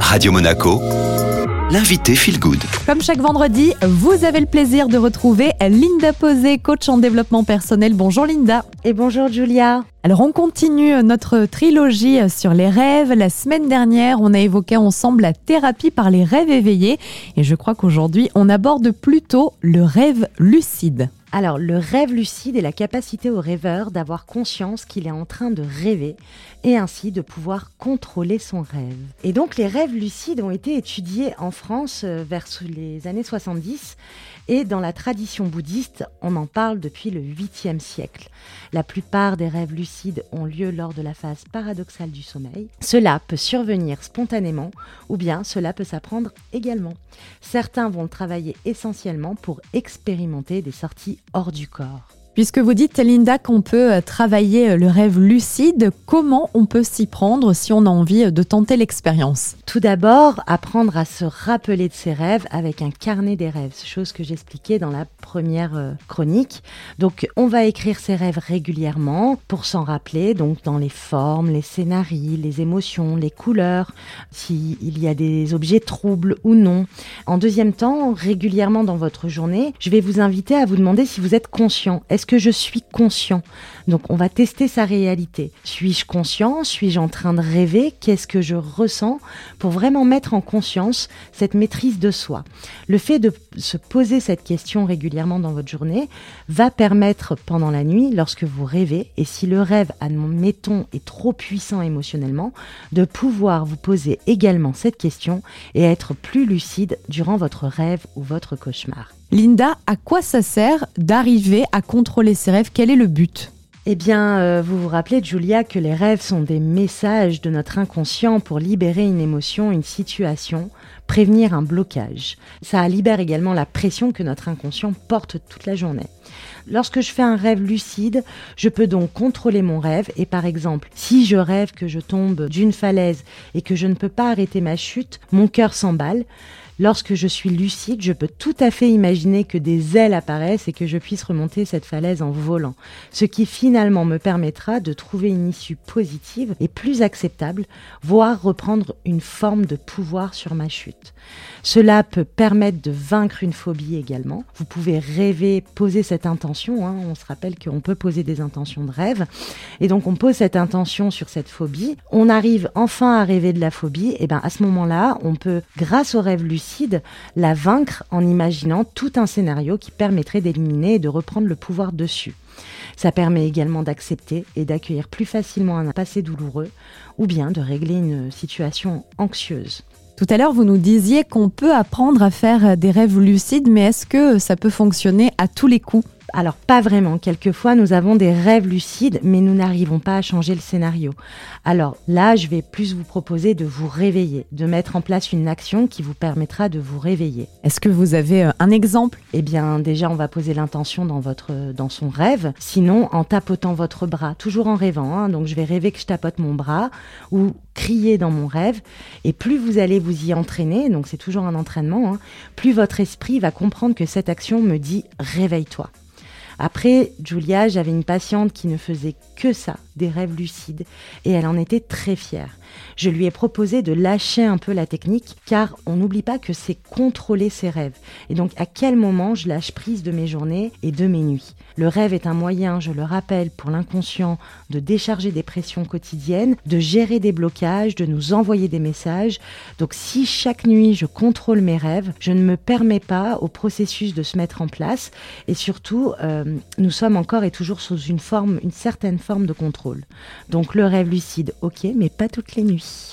Radio Monaco, l'invité Feel Good. Comme chaque vendredi, vous avez le plaisir de retrouver Linda Posé, coach en développement personnel. Bonjour Linda. Et bonjour Julia. Alors on continue notre trilogie sur les rêves. La semaine dernière, on a évoqué ensemble la thérapie par les rêves éveillés et je crois qu'aujourd'hui, on aborde plutôt le rêve lucide. Alors, le rêve lucide est la capacité au rêveur d'avoir conscience qu'il est en train de rêver et ainsi de pouvoir contrôler son rêve. Et donc, les rêves lucides ont été étudiés en France euh, vers les années 70 et dans la tradition bouddhiste, on en parle depuis le 8e siècle. La plupart des rêves lucides ont lieu lors de la phase paradoxale du sommeil. Cela peut survenir spontanément ou bien cela peut s'apprendre également. Certains vont travailler essentiellement pour expérimenter des sorties hors du corps. Puisque vous dites, Linda, qu'on peut euh, travailler euh, le rêve lucide, comment on peut s'y prendre si on a envie euh, de tenter l'expérience? Tout d'abord, apprendre à se rappeler de ses rêves avec un carnet des rêves, chose que j'expliquais dans la première chronique. Donc, on va écrire ses rêves régulièrement pour s'en rappeler, donc dans les formes, les scénarios, les émotions, les couleurs, s'il y a des objets troubles ou non. En deuxième temps, régulièrement dans votre journée, je vais vous inviter à vous demander si vous êtes conscient. Que je suis conscient Donc on va tester sa réalité. Suis-je conscient? Suis-je en train de rêver? Qu'est-ce que je ressens? Pour vraiment mettre en conscience cette maîtrise de soi. Le fait de se poser cette question régulièrement dans votre journée va permettre pendant la nuit, lorsque vous rêvez, et si le rêve, admettons, est trop puissant émotionnellement, de pouvoir vous poser également cette question et être plus lucide durant votre rêve ou votre cauchemar. Linda, à quoi ça sert d'arriver à contrôler ses rêves? Quel est le but? Eh bien, euh, vous vous rappelez, Julia, que les rêves sont des messages de notre inconscient pour libérer une émotion, une situation, prévenir un blocage. Ça libère également la pression que notre inconscient porte toute la journée. Lorsque je fais un rêve lucide, je peux donc contrôler mon rêve et par exemple, si je rêve que je tombe d'une falaise et que je ne peux pas arrêter ma chute, mon cœur s'emballe. Lorsque je suis lucide, je peux tout à fait imaginer que des ailes apparaissent et que je puisse remonter cette falaise en volant, ce qui finalement me permettra de trouver une issue positive et plus acceptable, voire reprendre une forme de pouvoir sur ma chute. Cela peut permettre de vaincre une phobie également. Vous pouvez rêver, poser cette intention. Hein. On se rappelle qu'on peut poser des intentions de rêve. Et donc on pose cette intention sur cette phobie. On arrive enfin à rêver de la phobie. Et bien à ce moment-là, on peut, grâce au rêve lucide, la vaincre en imaginant tout un scénario qui permettrait d'éliminer et de reprendre le pouvoir dessus. Ça permet également d'accepter et d'accueillir plus facilement un passé douloureux ou bien de régler une situation anxieuse. Tout à l'heure, vous nous disiez qu'on peut apprendre à faire des rêves lucides, mais est-ce que ça peut fonctionner à tous les coups? Alors pas vraiment. Quelquefois, nous avons des rêves lucides, mais nous n'arrivons pas à changer le scénario. Alors là, je vais plus vous proposer de vous réveiller, de mettre en place une action qui vous permettra de vous réveiller. Est-ce que vous avez euh, un exemple? Eh bien, déjà, on va poser l'intention dans votre, dans son rêve. Sinon, en tapotant votre bras, toujours en rêvant. Hein. donc, je vais rêver que je tapote mon bras ou crier dans mon rêve. Et plus vous allez vous y entraîner, donc c'est toujours un entraînement, hein, plus votre esprit va comprendre que cette action me dit réveille-toi. Après, Julia, j'avais une patiente qui ne faisait que ça, des rêves lucides, et elle en était très fière. Je lui ai proposé de lâcher un peu la technique, car on n'oublie pas que c'est contrôler ses rêves. Et donc, à quel moment je lâche prise de mes journées et de mes nuits? Le rêve est un moyen, je le rappelle, pour l'inconscient de décharger des pressions quotidiennes, de gérer des blocages, de nous envoyer des messages. Donc, si chaque nuit je contrôle mes rêves, je ne me permets pas au processus de se mettre en place, et surtout, euh, nous sommes encore et toujours sous une forme, une certaine forme de contrôle. Donc le rêve lucide, ok, mais pas toutes les nuits.